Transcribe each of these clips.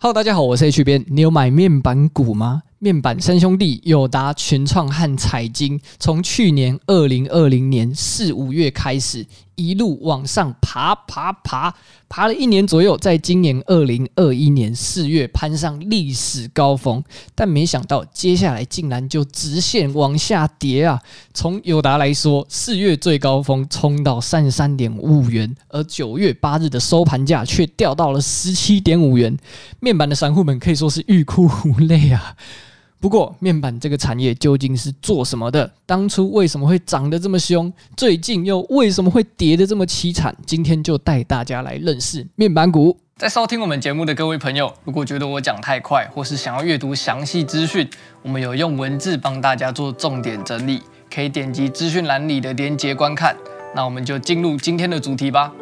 Hello，大家好，我是 H 边。你有买面板股吗？面板三兄弟友达、群创和彩晶，从去年二零二零年四五月开始，一路往上爬，爬，爬，爬了一年左右，在今年二零二一年四月攀上历史高峰，但没想到接下来竟然就直线往下跌啊！从友达来说，四月最高峰冲到三十三点五五元，而九月八日的收盘价却掉到了十七点五元，面板的散户们可以说是欲哭无泪啊！不过，面板这个产业究竟是做什么的？当初为什么会涨得这么凶？最近又为什么会跌得这么凄惨？今天就带大家来认识面板股。在收听我们节目的各位朋友，如果觉得我讲太快，或是想要阅读详细资讯，我们有用文字帮大家做重点整理，可以点击资讯栏里的链接观看。那我们就进入今天的主题吧。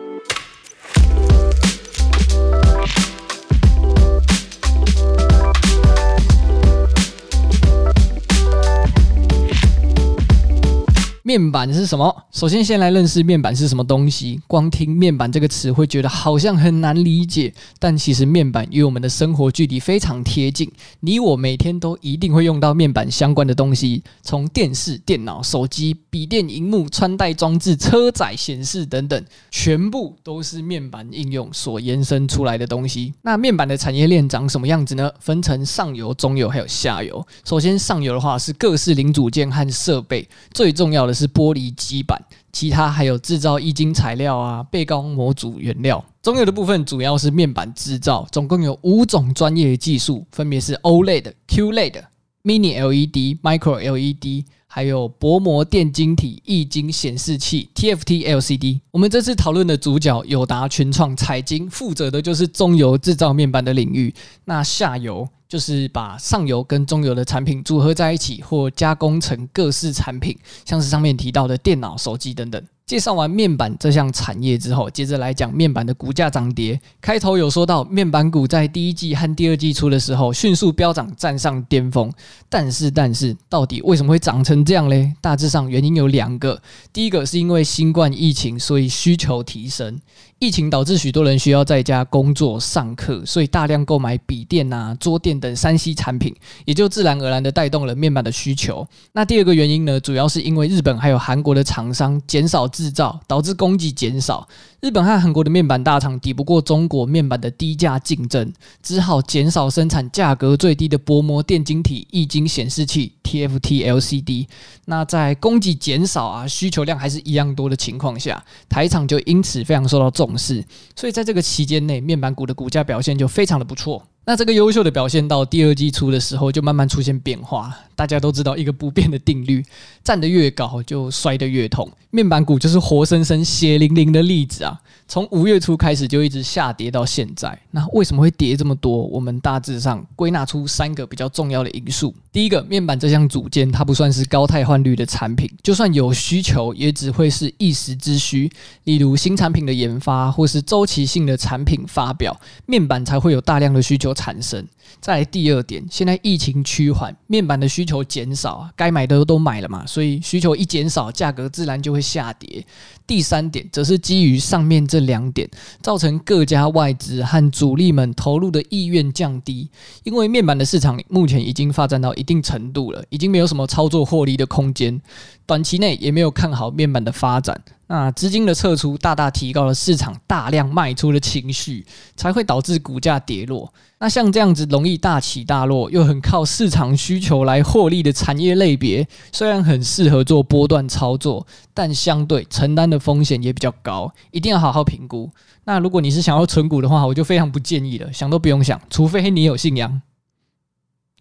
面板是什么？首先，先来认识面板是什么东西。光听“面板”这个词，会觉得好像很难理解。但其实，面板与我们的生活距离非常贴近。你我每天都一定会用到面板相关的东西，从电视、电脑、手机、笔电、荧幕、穿戴装置、车载显示等等，全部都是面板应用所延伸出来的东西。那面板的产业链长什么样子呢？分成上游、中游还有下游。首先，上游的话是各式零组件和设备，最重要的。是玻璃基板，其他还有制造液晶材料啊、背光模组原料。中游的部分主要是面板制造，总共有五种专业技术，分别是 OLED、QLED、Mini LED、Micro LED，还有薄膜电晶体液晶显示器 TFT LCD。我们这次讨论的主角友达、群创、彩晶，负责的就是中游制造面板的领域。那下游。就是把上游跟中游的产品组合在一起，或加工成各式产品，像是上面提到的电脑、手机等等。介绍完面板这项产业之后，接着来讲面板的股价涨跌。开头有说到，面板股在第一季和第二季初的时候迅速飙涨，站上巅峰。但是，但是，到底为什么会涨成这样嘞？大致上原因有两个。第一个是因为新冠疫情，所以需求提升。疫情导致许多人需要在家工作、上课，所以大量购买笔电啊、桌垫等三 C 产品，也就自然而然的带动了面板的需求。那第二个原因呢，主要是因为日本还有韩国的厂商减少制造，导致供给减少。日本和韩国的面板大厂抵不过中国面板的低价竞争，只好减少生产价格最低的薄膜电晶体液晶显示器 TFT LCD。那在供给减少啊，需求量还是一样多的情况下，台厂就因此非常受到重视。所以在这个期间内，面板股的股价表现就非常的不错。那这个优秀的表现到第二季初的时候，就慢慢出现变化。大家都知道一个不变的定律：站得越高，就摔得越痛。面板股就是活生生、血淋淋的例子啊！从五月初开始就一直下跌到现在。那为什么会跌这么多？我们大致上归纳出三个比较重要的因素。第一个，面板这项组件它不算是高汰换率的产品，就算有需求，也只会是一时之需。例如新产品的研发或是周期性的产品发表，面板才会有大量的需求产生。再来第二点，现在疫情趋缓，面板的需求减少，该买的都买了嘛，所以需求一减少，价格自然就会下跌。第三点，则是基于上面这两点，造成各家外资和主力们投入的意愿降低，因为面板的市场目前已经发展到一定程度了，已经没有什么操作获利的空间，短期内也没有看好面板的发展。那资金的撤出，大大提高了市场大量卖出的情绪，才会导致股价跌落。那像这样子容易大起大落，又很靠市场需求来获利的产业类别，虽然很适合做波段操作，但相对承担的风险也比较高，一定要好好评估。那如果你是想要存股的话，我就非常不建议了，想都不用想，除非你有信仰。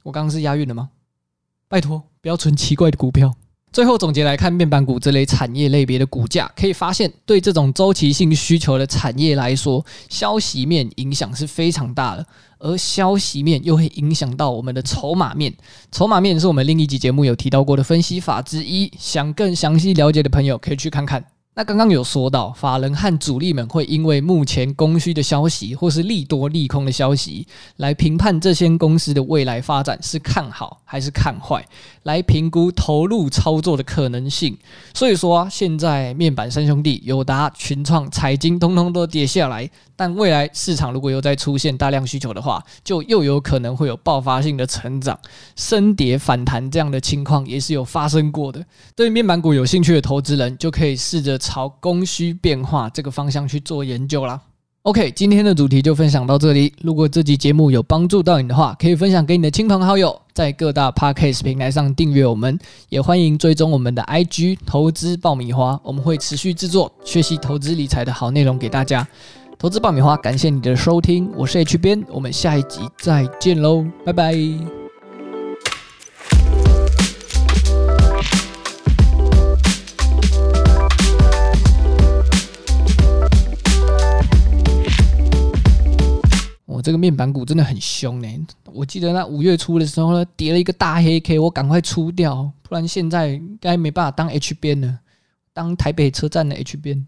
我刚刚是押韵了吗？拜托，不要存奇怪的股票。最后总结来看，面板股这类产业类别的股价，可以发现，对这种周期性需求的产业来说，消息面影响是非常大的，而消息面又会影响到我们的筹码面。筹码面是我们另一集节目有提到过的分析法之一，想更详细了解的朋友可以去看看。那刚刚有说到，法人和主力们会因为目前供需的消息，或是利多利空的消息，来评判这些公司的未来发展是看好还是看坏，来评估投入操作的可能性。所以说啊，现在面板三兄弟友达、群创、财经，通通都跌下来，但未来市场如果又再出现大量需求的话，就又有可能会有爆发性的成长、升跌反弹这样的情况也是有发生过的。对面板股有兴趣的投资人，就可以试着朝供需变化这个方向去做研究啦。OK，今天的主题就分享到这里。如果这集节目有帮助到你的话，可以分享给你的亲朋好友，在各大 Podcast 平台上订阅我们，也欢迎追踪我们的 IG 投资爆米花，我们会持续制作学习投资理财的好内容给大家。投资爆米花，感谢你的收听，我是 H 编，我们下一集再见喽，拜拜。我这个面板股真的很凶呢，我记得那五月初的时候呢，跌了一个大黑 K，我赶快出掉，不然现在该没办法当 H 编了，当台北车站的 H 编。